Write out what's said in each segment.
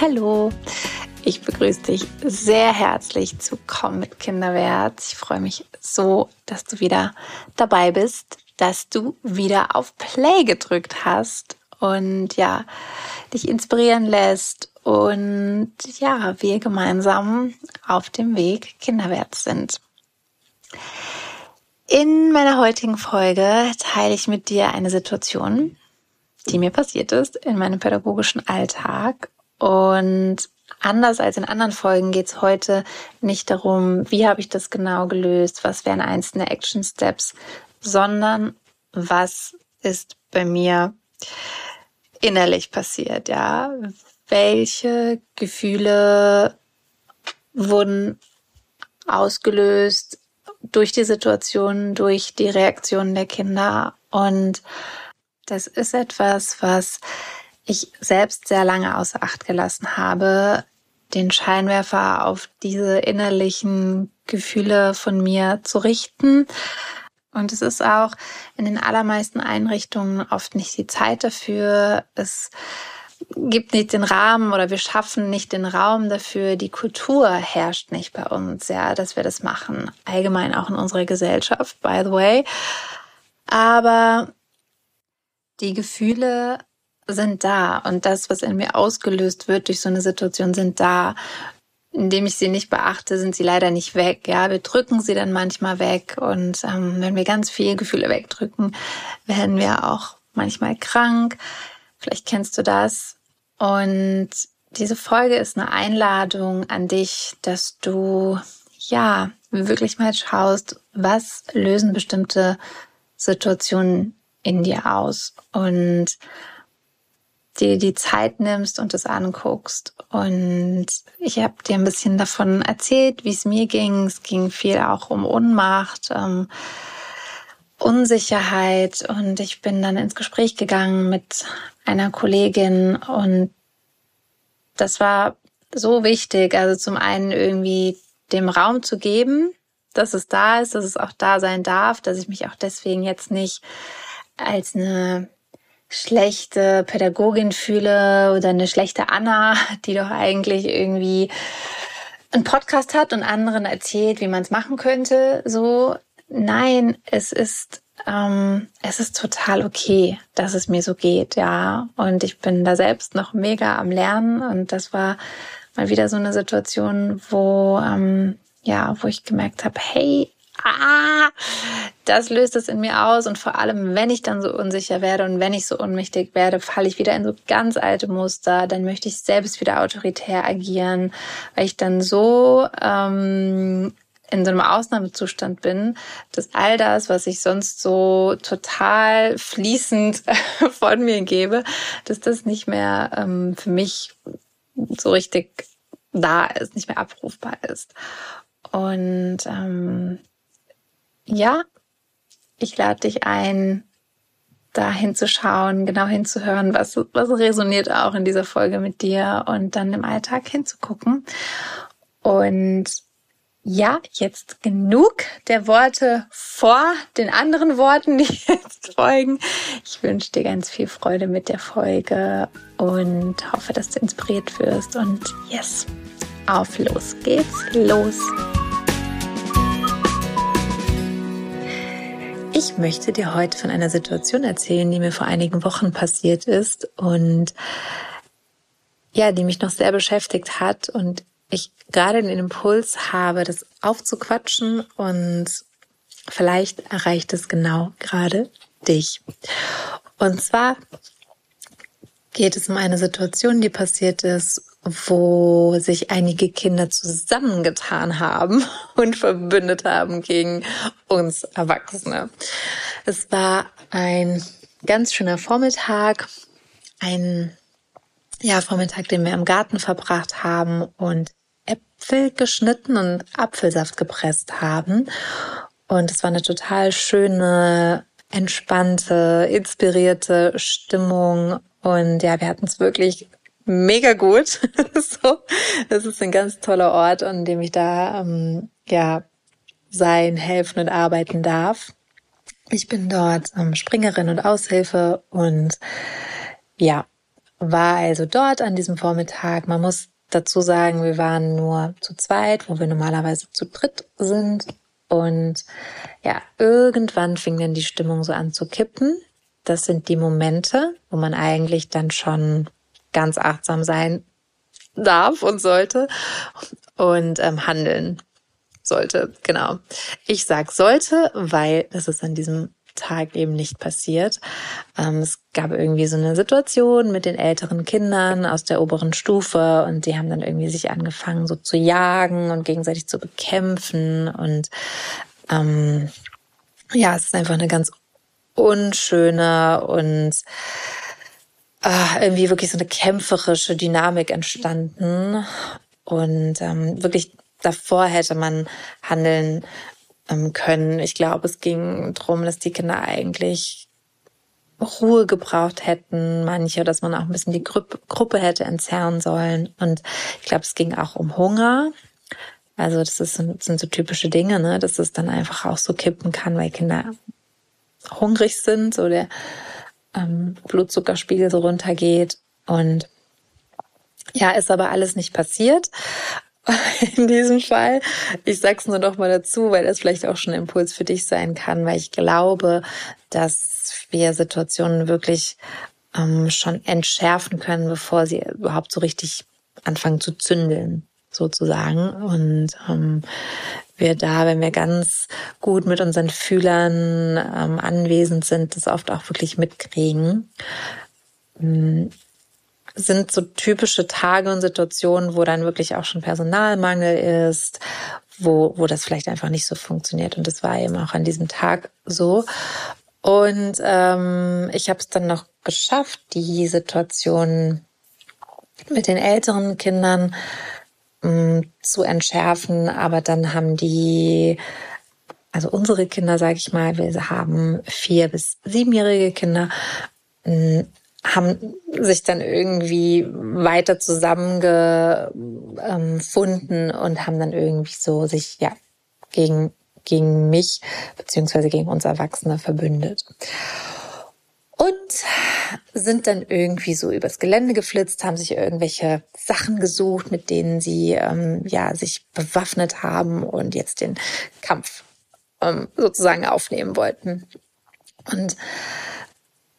Hallo, ich begrüße dich sehr herzlich zu Komm mit Kinderwert. Ich freue mich so, dass du wieder dabei bist, dass du wieder auf Play gedrückt hast und ja, dich inspirieren lässt und ja, wir gemeinsam auf dem Weg Kinderwert sind. In meiner heutigen Folge teile ich mit dir eine Situation, die mir passiert ist in meinem pädagogischen Alltag. Und anders als in anderen Folgen geht es heute nicht darum, wie habe ich das genau gelöst, was wären einzelne Action Steps, sondern was ist bei mir innerlich passiert, ja? Welche Gefühle wurden ausgelöst durch die Situation, durch die Reaktionen der Kinder und das ist etwas, was ich selbst sehr lange außer Acht gelassen habe, den Scheinwerfer auf diese innerlichen Gefühle von mir zu richten. Und es ist auch in den allermeisten Einrichtungen oft nicht die Zeit dafür. Es gibt nicht den Rahmen oder wir schaffen nicht den Raum dafür. Die Kultur herrscht nicht bei uns, ja, dass wir das machen. Allgemein auch in unserer Gesellschaft, by the way. Aber die Gefühle sind da und das, was in mir ausgelöst wird durch so eine Situation, sind da. Indem ich sie nicht beachte, sind sie leider nicht weg. Ja, wir drücken sie dann manchmal weg und ähm, wenn wir ganz viele Gefühle wegdrücken, werden wir auch manchmal krank. Vielleicht kennst du das. Und diese Folge ist eine Einladung an dich, dass du ja wirklich mal schaust, was lösen bestimmte Situationen in dir aus und dir die Zeit nimmst und es anguckst. Und ich habe dir ein bisschen davon erzählt, wie es mir ging. Es ging viel auch um Unmacht, ähm, Unsicherheit. Und ich bin dann ins Gespräch gegangen mit einer Kollegin und das war so wichtig. Also zum einen irgendwie dem Raum zu geben, dass es da ist, dass es auch da sein darf, dass ich mich auch deswegen jetzt nicht als eine schlechte Pädagogin fühle oder eine schlechte Anna, die doch eigentlich irgendwie einen Podcast hat und anderen erzählt, wie man es machen könnte. So, nein, es ist ähm, es ist total okay, dass es mir so geht, ja. Und ich bin da selbst noch mega am Lernen und das war mal wieder so eine Situation, wo ähm, ja, wo ich gemerkt habe, hey, ah, das löst es in mir aus. Und vor allem, wenn ich dann so unsicher werde und wenn ich so unmächtig werde, falle ich wieder in so ganz alte Muster. Dann möchte ich selbst wieder autoritär agieren, weil ich dann so ähm, in so einem Ausnahmezustand bin, dass all das, was ich sonst so total fließend von mir gebe, dass das nicht mehr ähm, für mich so richtig da ist, nicht mehr abrufbar ist. Und ähm, ja, ich lade dich ein, da hinzuschauen, genau hinzuhören, was, was resoniert auch in dieser Folge mit dir und dann im Alltag hinzugucken. Und ja, jetzt genug der Worte vor den anderen Worten, die jetzt folgen. Ich wünsche dir ganz viel Freude mit der Folge und hoffe, dass du inspiriert wirst. Und yes, auf los geht's, los. Ich möchte dir heute von einer Situation erzählen, die mir vor einigen Wochen passiert ist und ja, die mich noch sehr beschäftigt hat und ich gerade den Impuls habe, das aufzuquatschen und vielleicht erreicht es genau gerade dich. Und zwar geht es um eine Situation, die passiert ist, wo sich einige Kinder zusammengetan haben und verbündet haben gegen uns Erwachsene. Es war ein ganz schöner Vormittag, ein ja, Vormittag, den wir im Garten verbracht haben und Äpfel geschnitten und Apfelsaft gepresst haben. Und es war eine total schöne, entspannte, inspirierte Stimmung. Und ja, wir hatten es wirklich mega gut. so, das ist ein ganz toller Ort, an dem ich da ähm, ja sein, helfen und arbeiten darf. Ich bin dort ähm, Springerin und Aushilfe und ja, war also dort an diesem Vormittag. Man muss dazu sagen, wir waren nur zu zweit, wo wir normalerweise zu dritt sind. Und ja, irgendwann fing dann die Stimmung so an zu kippen. Das sind die Momente, wo man eigentlich dann schon ganz achtsam sein darf und sollte und ähm, handeln sollte. Genau. Ich sag sollte, weil das ist an diesem Tag eben nicht passiert. Ähm, es gab irgendwie so eine Situation mit den älteren Kindern aus der oberen Stufe und die haben dann irgendwie sich angefangen so zu jagen und gegenseitig zu bekämpfen und ähm, ja, es ist einfach eine ganz unschöne und äh, irgendwie wirklich so eine kämpferische Dynamik entstanden und ähm, wirklich davor hätte man handeln ähm, können. Ich glaube, es ging darum, dass die Kinder eigentlich Ruhe gebraucht hätten, manche, dass man auch ein bisschen die Gru Gruppe hätte entzerren sollen. Und ich glaube, es ging auch um Hunger. Also das, ist, das sind so typische Dinge, ne? dass es dann einfach auch so kippen kann, weil Kinder hungrig sind, so der ähm, Blutzuckerspiegel so runtergeht. Und ja, ist aber alles nicht passiert. in diesem Fall. Ich sag's nur noch mal dazu, weil das vielleicht auch schon ein Impuls für dich sein kann, weil ich glaube, dass wir Situationen wirklich ähm, schon entschärfen können, bevor sie überhaupt so richtig anfangen zu zündeln, sozusagen. Und ähm, wir da, wenn wir ganz gut mit unseren Fühlern ähm, anwesend sind, das oft auch wirklich mitkriegen. Sind so typische Tage und Situationen, wo dann wirklich auch schon Personalmangel ist, wo, wo das vielleicht einfach nicht so funktioniert. Und das war eben auch an diesem Tag so. Und ähm, ich habe es dann noch geschafft, die Situation mit den älteren Kindern mh, mm, zu entschärfen. Aber dann haben die, also unsere Kinder, sage ich mal, wir haben vier bis siebenjährige Kinder, mh, mm, haben sich dann irgendwie weiter zusammengefunden und haben dann irgendwie so sich ja gegen gegen mich beziehungsweise gegen uns Erwachsene verbündet. Und sind dann irgendwie so übers Gelände geflitzt, haben sich irgendwelche Sachen gesucht, mit denen sie ähm, ja sich bewaffnet haben und jetzt den Kampf ähm, sozusagen aufnehmen wollten. Und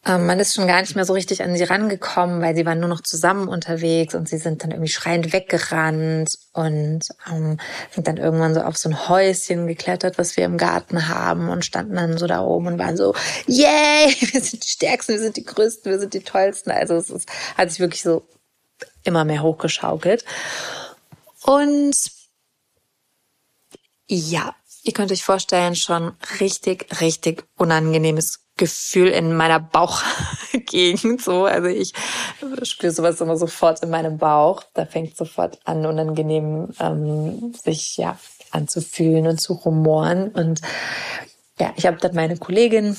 man ist schon gar nicht mehr so richtig an sie rangekommen, weil sie waren nur noch zusammen unterwegs und sie sind dann irgendwie schreiend weggerannt und ähm, sind dann irgendwann so auf so ein Häuschen geklettert, was wir im Garten haben und standen dann so da oben und waren so, yay, wir sind die Stärksten, wir sind die Größten, wir sind die Tollsten. Also es ist, hat sich wirklich so immer mehr hochgeschaukelt. Und ja, ihr könnt euch vorstellen, schon richtig, richtig unangenehmes Gefühl in meiner Bauchgegend. So, also ich spüre sowas immer sofort in meinem Bauch. Da fängt sofort an, unangenehm ähm, sich ja anzufühlen und zu rumoren. Und ja, ich habe dann meine Kollegin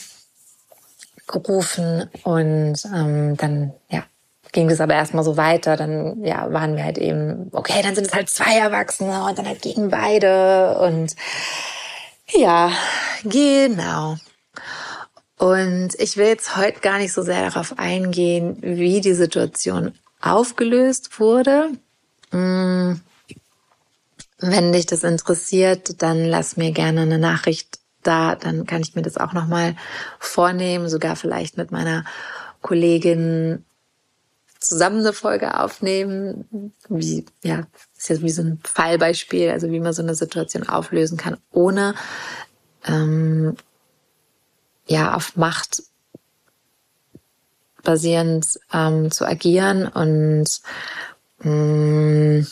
gerufen und ähm, dann ja ging es aber erstmal so weiter. Dann ja waren wir halt eben okay, dann sind es halt zwei Erwachsene und dann halt gegen beide und ja, genau. Und ich will jetzt heute gar nicht so sehr darauf eingehen, wie die Situation aufgelöst wurde. Mm, wenn dich das interessiert, dann lass mir gerne eine Nachricht da, dann kann ich mir das auch nochmal vornehmen, sogar vielleicht mit meiner Kollegin zusammen eine Folge aufnehmen, wie, ja, ist jetzt wie so ein Fallbeispiel, also wie man so eine Situation auflösen kann, ohne ähm, ja auf Macht basierend ähm, zu agieren und mh, mm,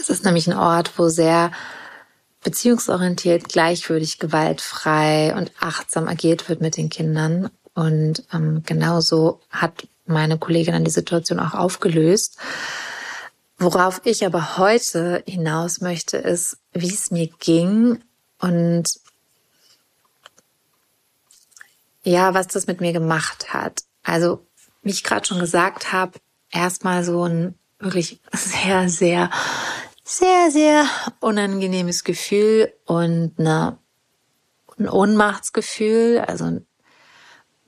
es ist nämlich ein Ort, wo sehr beziehungsorientiert, gleichwürdig, gewaltfrei und achtsam agiert wird mit den Kindern. Und ähm, genauso hat meine Kollegin dann die Situation auch aufgelöst. Worauf ich aber heute hinaus möchte, ist, wie es mir ging und ja, was das mit mir gemacht hat. Also, wie ich gerade schon gesagt habe, erstmal so ein wirklich sehr, sehr, sehr, sehr unangenehmes Gefühl und eine, ein Ohnmachtsgefühl, also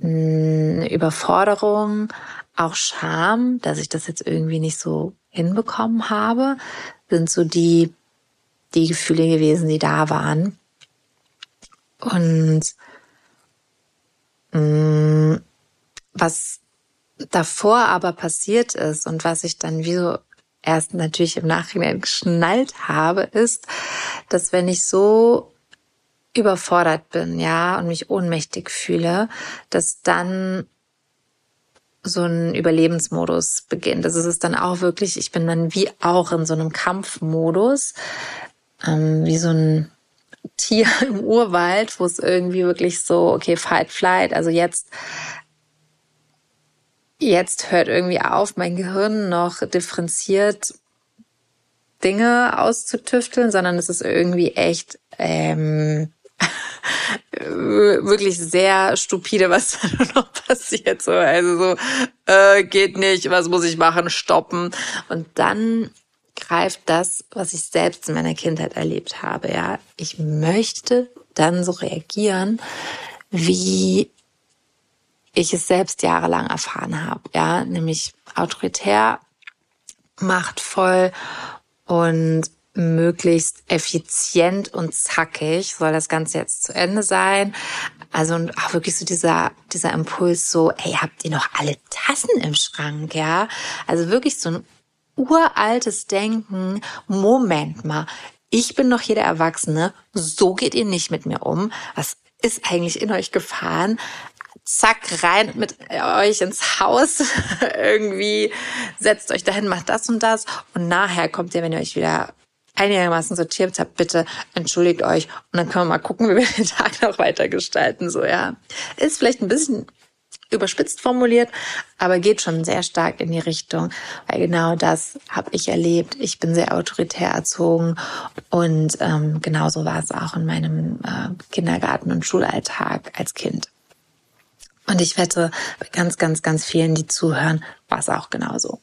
eine Überforderung, auch Scham, dass ich das jetzt irgendwie nicht so hinbekommen habe, sind so die, die Gefühle gewesen, die da waren. Und was davor aber passiert ist und was ich dann wie so erst natürlich im Nachhinein geschnallt habe, ist, dass wenn ich so überfordert bin, ja, und mich ohnmächtig fühle, dass dann so ein Überlebensmodus beginnt. Das ist es dann auch wirklich, ich bin dann wie auch in so einem Kampfmodus, ähm, wie so ein Tier im Urwald, wo es irgendwie wirklich so, okay, fight, flight, also jetzt, jetzt hört irgendwie auf, mein Gehirn noch differenziert Dinge auszutüfteln, sondern es ist irgendwie echt ähm, wirklich sehr stupide, was da noch passiert. So, also so, äh, geht nicht, was muss ich machen? Stoppen. Und dann greift das, was ich selbst in meiner Kindheit erlebt habe. Ja, ich möchte dann so reagieren, wie ich es selbst jahrelang erfahren habe. Ja, nämlich autoritär, machtvoll und möglichst effizient und zackig soll das Ganze jetzt zu Ende sein. Also und auch wirklich so dieser, dieser Impuls so, ey, habt ihr noch alle Tassen im Schrank, ja? Also wirklich so ein uraltes Denken. Moment mal, ich bin doch hier der Erwachsene. So geht ihr nicht mit mir um. Was ist eigentlich in euch gefahren? zack, rein mit euch ins Haus. Irgendwie setzt euch dahin, macht das und das. Und nachher kommt ihr, wenn ihr euch wieder einigermaßen sortiert habt, bitte entschuldigt euch und dann können wir mal gucken, wie wir den Tag noch weiter gestalten. So, ja. Ist vielleicht ein bisschen überspitzt formuliert, aber geht schon sehr stark in die Richtung, weil genau das habe ich erlebt. Ich bin sehr autoritär erzogen und ähm, genauso war es auch in meinem äh, Kindergarten- und Schulalltag als Kind. Und ich wette, bei ganz, ganz, ganz vielen, die zuhören, war es auch genauso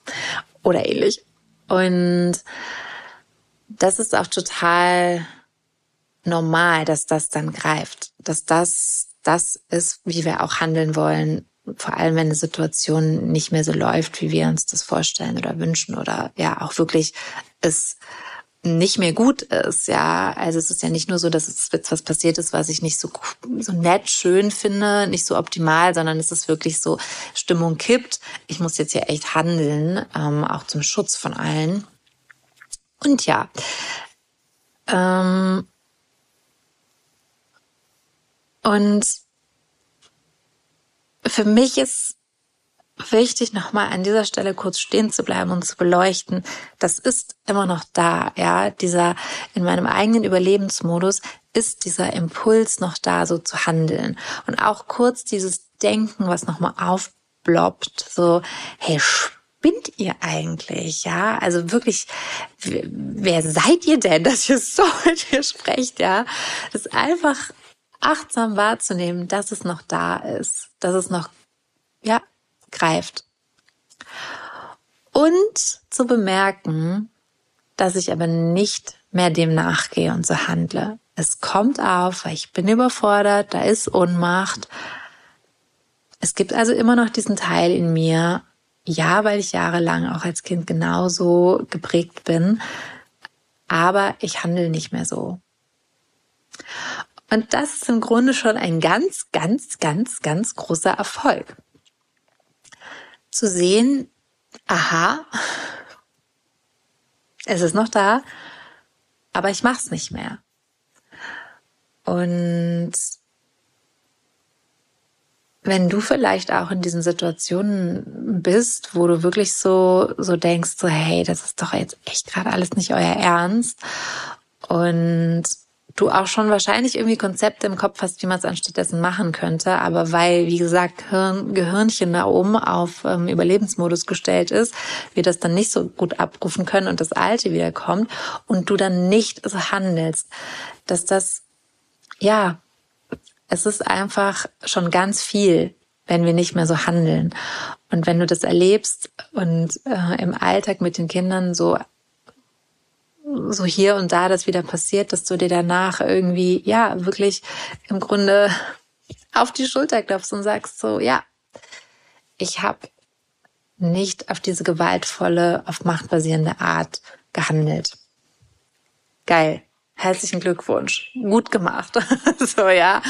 oder ähnlich. Und das ist auch total normal, dass das dann greift, dass das das ist, wie wir auch handeln wollen, vor allem wenn eine Situation nicht mehr so läuft, wie wir uns das vorstellen oder wünschen oder ja auch wirklich es nicht mehr gut ist, ja. Also es ist ja nicht nur so, dass es jetzt was passiert ist, was ich nicht so, so nett, schön finde, nicht so optimal, sondern es ist wirklich so, Stimmung kippt. Ich muss jetzt hier echt handeln, ähm, auch zum Schutz von allen. Und ja, ähm, und für mich ist wichtig, nochmal an dieser Stelle kurz stehen zu bleiben und zu beleuchten. Das ist immer noch da, ja. Dieser, in meinem eigenen Überlebensmodus ist dieser Impuls noch da, so zu handeln. Und auch kurz dieses Denken, was nochmal aufbloppt, so, hey, spinnt ihr eigentlich? Ja, also wirklich, wer seid ihr denn, dass ihr so mit mir sprecht? Ja, das ist einfach achtsam wahrzunehmen, dass es noch da ist, dass es noch, ja, greift. Und zu bemerken, dass ich aber nicht mehr dem nachgehe und so handle. Es kommt auf, weil ich bin überfordert, da ist Ohnmacht. Es gibt also immer noch diesen Teil in mir, ja, weil ich jahrelang auch als Kind genauso geprägt bin, aber ich handle nicht mehr so. Und das ist im Grunde schon ein ganz, ganz, ganz, ganz großer Erfolg. Zu sehen, aha, es ist noch da, aber ich mach's nicht mehr. Und wenn du vielleicht auch in diesen Situationen bist, wo du wirklich so, so denkst, so, hey, das ist doch jetzt echt gerade alles nicht euer Ernst. Und du auch schon wahrscheinlich irgendwie Konzepte im Kopf hast, wie man es anstattdessen machen könnte. Aber weil, wie gesagt, Hirn, Gehirnchen da oben auf ähm, Überlebensmodus gestellt ist, wir das dann nicht so gut abrufen können und das Alte wieder kommt und du dann nicht so handelst, dass das, ja, es ist einfach schon ganz viel, wenn wir nicht mehr so handeln. Und wenn du das erlebst und äh, im Alltag mit den Kindern so so hier und da das wieder passiert, dass du dir danach irgendwie ja wirklich im Grunde auf die Schulter klopfst und sagst so ja, ich habe nicht auf diese gewaltvolle, auf Macht basierende Art gehandelt. Geil. Herzlichen Glückwunsch. Gut gemacht. so, ja.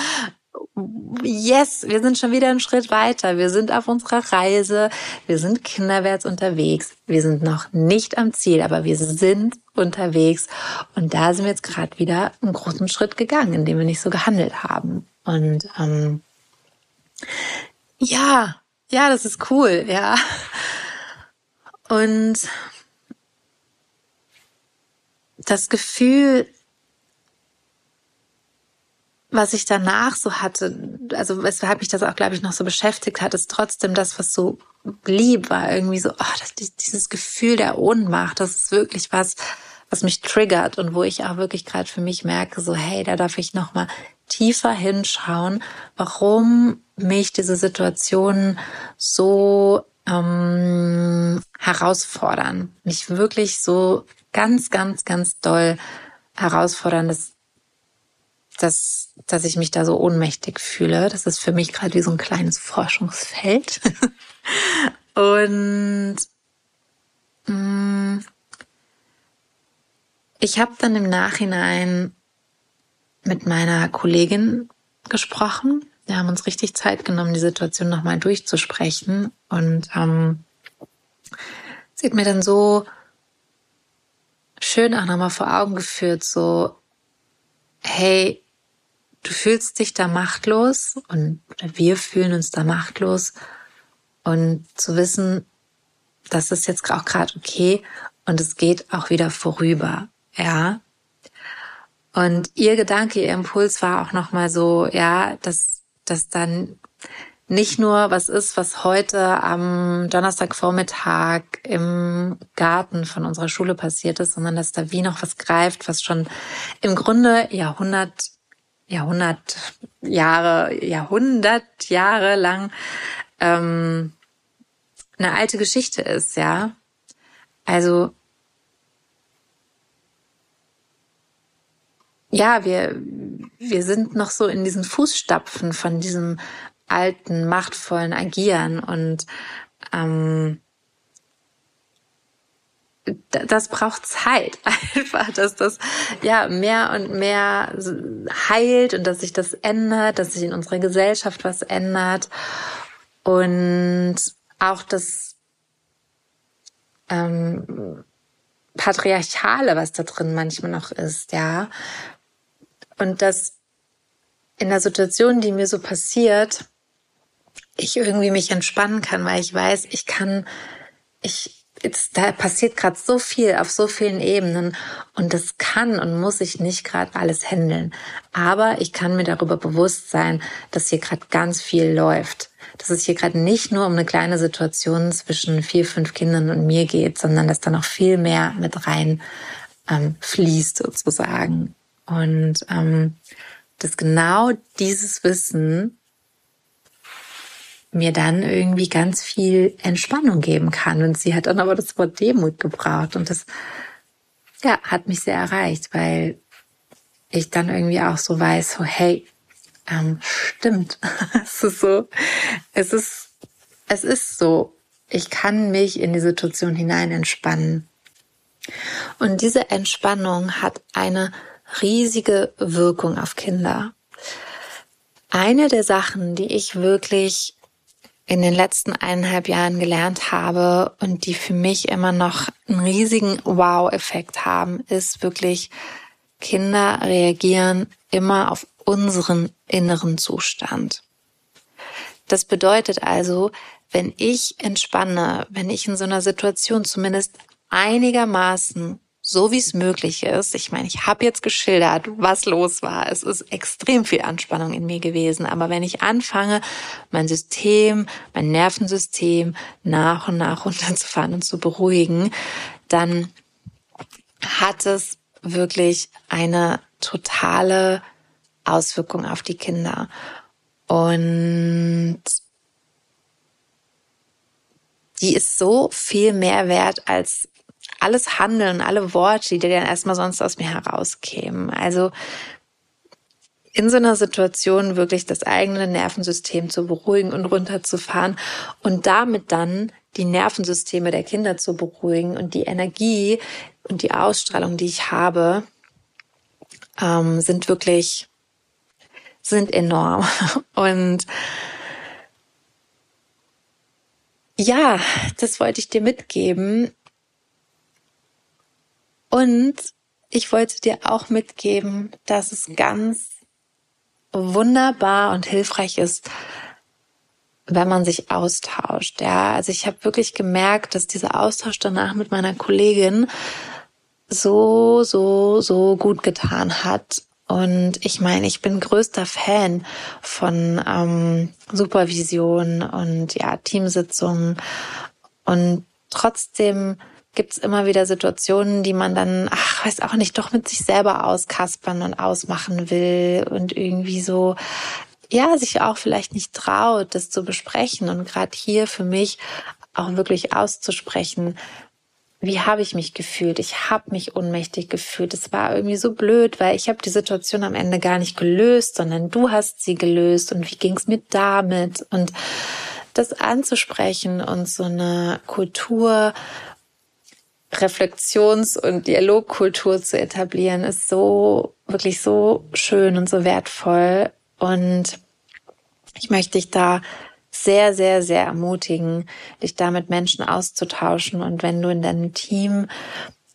Yes, wir sind schon wieder einen Schritt weiter. Wir sind auf unserer Reise. Wir sind kinderwärts unterwegs. Wir sind noch nicht am Ziel, aber wir sind unterwegs. Und da sind wir jetzt gerade wieder einen großen Schritt gegangen, indem wir nicht so gehandelt haben. Und ähm, ja, ja, das ist cool, ja. Und das Gefühl, was ich danach so hatte, also weshalb mich das auch, glaube ich, noch so beschäftigt hat, ist trotzdem das, was so lieb war, irgendwie so, oh, das, dieses Gefühl der Ohnmacht, das ist wirklich was, was mich triggert und wo ich auch wirklich gerade für mich merke, so, hey, da darf ich noch mal tiefer hinschauen, warum mich diese Situationen so ähm, herausfordern, mich wirklich so ganz, ganz, ganz doll herausfordern, dass, dass, dass ich mich da so ohnmächtig fühle. Das ist für mich gerade wie so ein kleines Forschungsfeld. Und mh, mm, ich habe dann im Nachhinein mit meiner Kollegin gesprochen. Wir haben uns richtig Zeit genommen, die Situation nochmal durchzusprechen. Und ähm, sie hat mir dann so schön auch nochmal vor Augen geführt, so, hey, du fühlst dich da machtlos und wir fühlen uns da machtlos und zu wissen, das ist jetzt auch gerade okay und es geht auch wieder vorüber, ja. Und ihr Gedanke, ihr Impuls war auch nochmal so, ja, dass, dass dann nicht nur was ist, was heute am Donnerstagvormittag im Garten von unserer Schule passiert ist, sondern dass da wie noch was greift, was schon im Grunde Jahrhundert, Jahrhundert Jahre, Jahrhundert Jahre lang ähm, eine alte Geschichte ist, ja. Also ja, wir, wir sind noch so in diesen Fußstapfen von diesem alten, machtvollen Agieren und ähm, das braucht Zeit einfach, dass das ja mehr und mehr heilt und dass sich das ändert, dass sich in unserer Gesellschaft was ändert und auch das ähm, patriarchale, was da drin manchmal noch ist, ja, und dass in der Situation, die mir so passiert, ich irgendwie mich entspannen kann, weil ich weiß, ich kann, ich, jetzt, da passiert gerade so viel auf so vielen Ebenen und das kann und muss ich nicht gerade alles handeln. Aber ich kann mir darüber bewusst sein, dass hier gerade ganz viel läuft. Dass es hier gerade nicht nur um eine kleine Situation zwischen vier, fünf Kindern und mir geht, sondern dass da noch viel mehr mit rein ähm, fließt sozusagen. Und ähm, dass genau dieses Wissen mir dann irgendwie ganz viel Entspannung geben kann. Und sie hat dann aber das Wort Demut gebraucht. Und das, ja, hat mich sehr erreicht, weil ich dann irgendwie auch so weiß, so, hey, ähm, stimmt. es ist so, es ist, es ist so. Ich kann mich in die Situation hinein entspannen. Und diese Entspannung hat eine riesige Wirkung auf Kinder. Eine der Sachen, die ich wirklich in den letzten eineinhalb Jahren gelernt habe und die für mich immer noch einen riesigen Wow-Effekt haben, ist wirklich, Kinder reagieren immer auf unseren inneren Zustand. Das bedeutet also, wenn ich entspanne, wenn ich in so einer Situation zumindest einigermaßen so wie es möglich ist. Ich meine, ich habe jetzt geschildert, was los war. Es ist extrem viel Anspannung in mir gewesen. Aber wenn ich anfange, mein System, mein Nervensystem nach und nach runterzufahren und zu beruhigen, dann hat es wirklich eine totale Auswirkung auf die Kinder. Und die ist so viel mehr wert als alles Handeln, alle Worte, die dann erstmal sonst aus mir herauskämen. Also in so einer Situation wirklich das eigene Nervensystem zu beruhigen und runterzufahren und damit dann die Nervensysteme der Kinder zu beruhigen und die Energie und die Ausstrahlung, die ich habe, ähm, sind wirklich, sind enorm. Und ja, das wollte ich dir mitgeben. Und ich wollte dir auch mitgeben, dass es ganz wunderbar und hilfreich ist, wenn man sich austauscht. Ja, also ich habe wirklich gemerkt, dass dieser Austausch danach mit meiner Kollegin so, so, so gut getan hat. Und ich meine, ich bin größter Fan von ähm, Supervision und ja, Teamsitzungen. Und trotzdem gibt's immer wieder Situationen, die man dann, ach, weiß auch nicht, doch mit sich selber auskaspern und ausmachen will und irgendwie so, ja, sich auch vielleicht nicht traut, das zu besprechen und gerade hier für mich auch wirklich auszusprechen, wie habe ich mich gefühlt? Ich habe mich ohnmächtig gefühlt. Es war irgendwie so blöd, weil ich habe die Situation am Ende gar nicht gelöst, sondern du hast sie gelöst. Und wie ging es mir damit? Und das anzusprechen und so eine Kultur Reflexions- und Dialogkultur zu etablieren, ist so, wirklich so schön und so wertvoll. Und ich möchte dich da sehr, sehr, sehr ermutigen, dich da mit Menschen auszutauschen. Und wenn du in deinem Team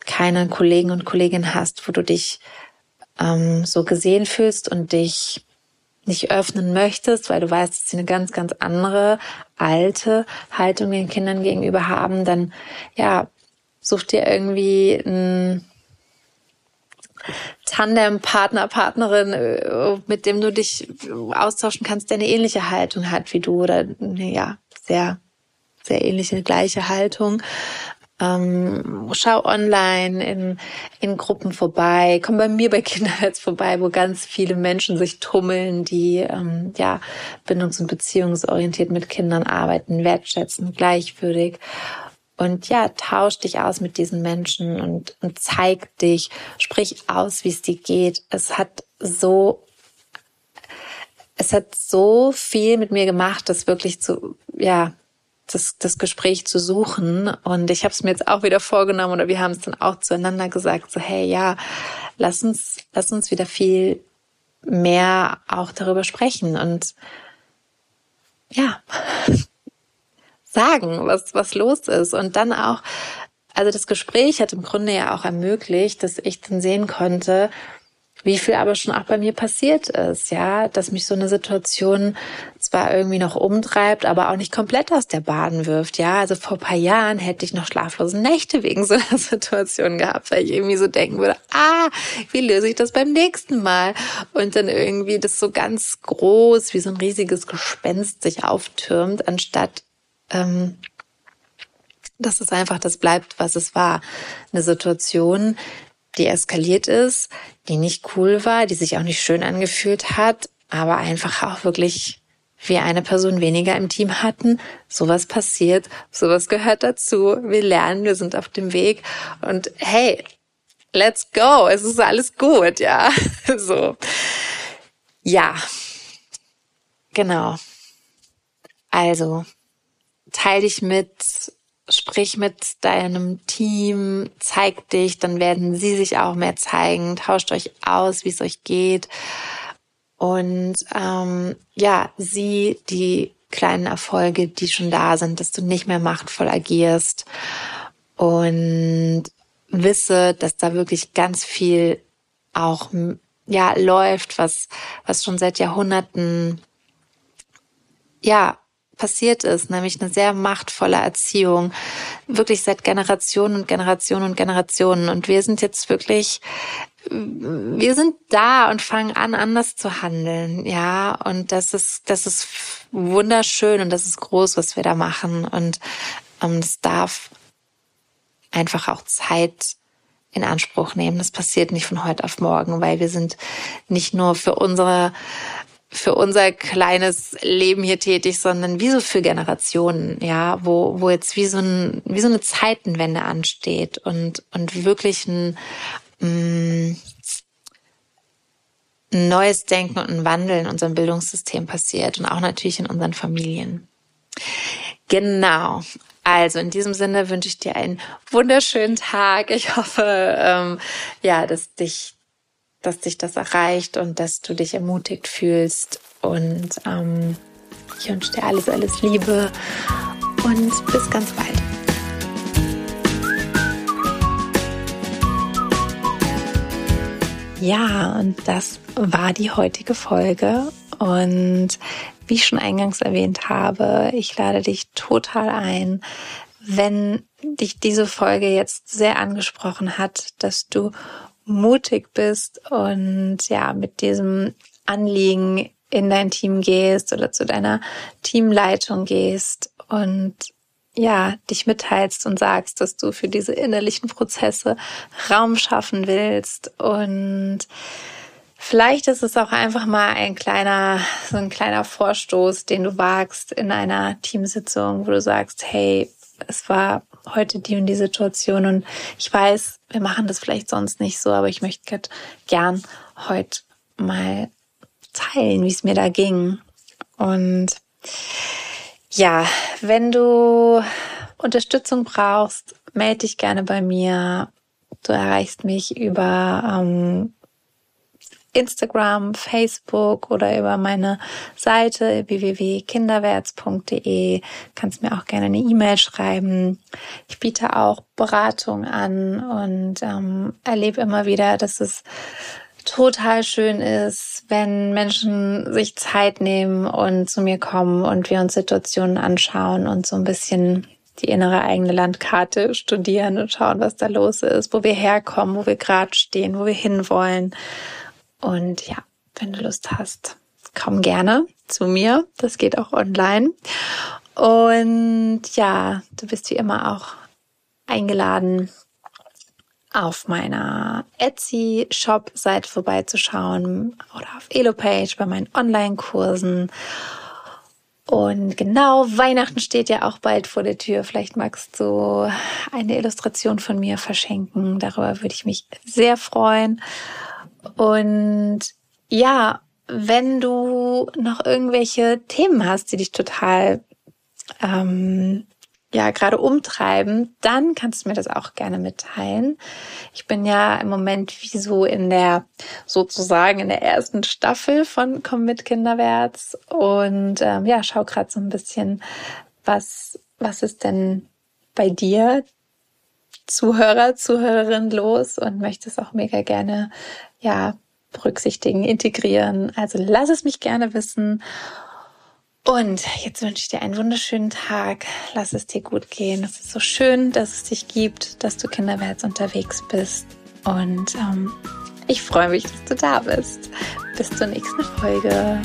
keine Kollegen und Kolleginnen hast, wo du dich ähm, so gesehen fühlst und dich nicht öffnen möchtest, weil du weißt, dass sie eine ganz, ganz andere alte Haltung den Kindern gegenüber haben, dann ja, such dir irgendwie ein Tandem, Partner, Partnerin, äh, mit dem du dich austauschen kannst, der eine ähnliche Haltung hat wie du oder ja, sehr, sehr ähnliche, gleiche Haltung. Ähm, schau online in, in Gruppen vorbei, komm bei mir bei Kinderherz vorbei, wo ganz viele Menschen sich tummeln, die ähm, ja bindungs- und beziehungsorientiert mit Kindern arbeiten, wertschätzen, gleichwürdig. Und ja, tausch dich aus mit diesen Menschen und, und zeig dich, sprich aus, wie es dir geht. Es hat so, es hat so viel mit mir gemacht, das wirklich zu, ja, das, das Gespräch zu suchen. Und ich habe es mir jetzt auch wieder vorgenommen oder wir haben es dann auch zueinander gesagt, so hey, ja, lass uns, lass uns wieder viel mehr auch darüber sprechen und ja, sagen, was, was los ist. Und dann auch, also das Gespräch hat im Grunde ja auch ermöglicht, dass ich dann sehen konnte, wie viel aber schon auch bei mir passiert ist, ja, dass mich so eine Situation zwar irgendwie noch umtreibt, aber auch nicht komplett aus der Bahn wirft, ja. Also vor paar Jahren hätte ich noch schlaflose Nächte wegen so einer Situation gehabt, weil ich irgendwie so denken würde, ah, wie löse ich das beim nächsten Mal? Und dann irgendwie das so ganz groß, wie so ein riesiges Gespenst sich auftürmt, anstatt ähm, dass es einfach das bleibt, was es war. Eine Situation, die eskaliert ist, die nicht cool war, die sich auch nicht schön angefühlt hat, aber einfach auch wirklich wir eine Person weniger im Team hatten. Sowas passiert, sowas gehört dazu. Wir lernen, wir sind auf dem Weg und hey, let's go. Es ist alles gut, ja. So. Ja. Genau. Also, teil dich mit, sprich mit deinem Team, zeig dich, dann werden sie sich auch mehr zeigen, tauscht euch aus, wie es euch geht. Und ähm, ja, sieh die kleinen Erfolge, die schon da sind, dass du nicht mehr machtvoll agierst und wisse, dass da wirklich ganz viel auch ja läuft, was was schon seit Jahrhunderten ja passiert ist, nämlich eine sehr machtvolle Erziehung, wirklich seit Generationen und Generationen und Generationen. Und wir sind jetzt wirklich, wir sind da und fangen an, anders zu handeln, ja. Und das ist, das ist wunderschön und das ist groß, was wir da machen. Und ähm, das darf einfach auch Zeit in Anspruch nehmen. Das passiert nicht von heute auf morgen, weil wir sind nicht nur für unsere für unser kleines Leben hier tätig, sondern wie so für Generationen, ja, wo, wo jetzt wie so, ein, wie so eine Zeitenwende ansteht und, und wirklich ein, mm, ein neues Denken und ein Wandel in unserem Bildungssystem passiert und auch natürlich in unseren Familien. Genau. Also in diesem Sinne wünsche ich dir einen wunderschönen Tag. Ich hoffe, ähm, ja, dass dich, dass dich das erreicht und dass du dich ermutigt fühlst. Und ähm, ich wünsche dir alles, alles Liebe und bis ganz bald. Ja, und das war die heutige Folge. Und wie ich schon eingangs erwähnt habe, ich lade dich total ein, wenn dich diese Folge jetzt sehr angesprochen hat, dass du mutig bist und ja, mit diesem Anliegen in dein Team gehst oder zu deiner Teamleitung gehst und ja, dich mitteilst und sagst, dass du für diese innerlichen Prozesse Raum schaffen willst. Und Vielleicht ist es auch einfach mal ein kleiner, so ein kleiner Vorstoß, den du wagst in einer Teamsitzung, wo du sagst, hey, es war heute die und die Situation und ich weiß, wir machen das vielleicht sonst nicht so, aber ich möchte gern heute mal teilen, wie es mir da ging. Und ja, wenn du Unterstützung brauchst, melde dich gerne bei mir. Du erreichst mich über ähm, Instagram, Facebook oder über meine Seite www.kinderwärts.de. Kannst mir auch gerne eine E-Mail schreiben. Ich biete auch Beratung an und ähm, erlebe immer wieder, dass es total schön ist, wenn Menschen sich Zeit nehmen und zu mir kommen und wir uns Situationen anschauen und so ein bisschen die innere eigene Landkarte studieren und schauen, was da los ist, wo wir herkommen, wo wir gerade stehen, wo wir hinwollen. Und ja, wenn du Lust hast, komm gerne zu mir. Das geht auch online. Und ja, du bist wie immer auch eingeladen, auf meiner Etsy-Shop-Seite vorbeizuschauen oder auf Elopage bei meinen Online-Kursen. Und genau, Weihnachten steht ja auch bald vor der Tür. Vielleicht magst du eine Illustration von mir verschenken. Darüber würde ich mich sehr freuen. Und ja, wenn du noch irgendwelche Themen hast, die dich total ähm, ja gerade umtreiben, dann kannst du mir das auch gerne mitteilen. Ich bin ja im Moment wie so in der sozusagen in der ersten Staffel von Komm mit Kinderwärts und ähm, ja, schau gerade so ein bisschen, was was ist denn bei dir Zuhörer, Zuhörerin los und möchte es auch mega gerne ja berücksichtigen, integrieren. Also lass es mich gerne wissen. Und jetzt wünsche ich dir einen wunderschönen Tag. Lass es dir gut gehen. Es ist so schön, dass es dich gibt, dass du kinderwärts unterwegs bist. Und ähm, ich freue mich, dass du da bist. Bis zur nächsten Folge.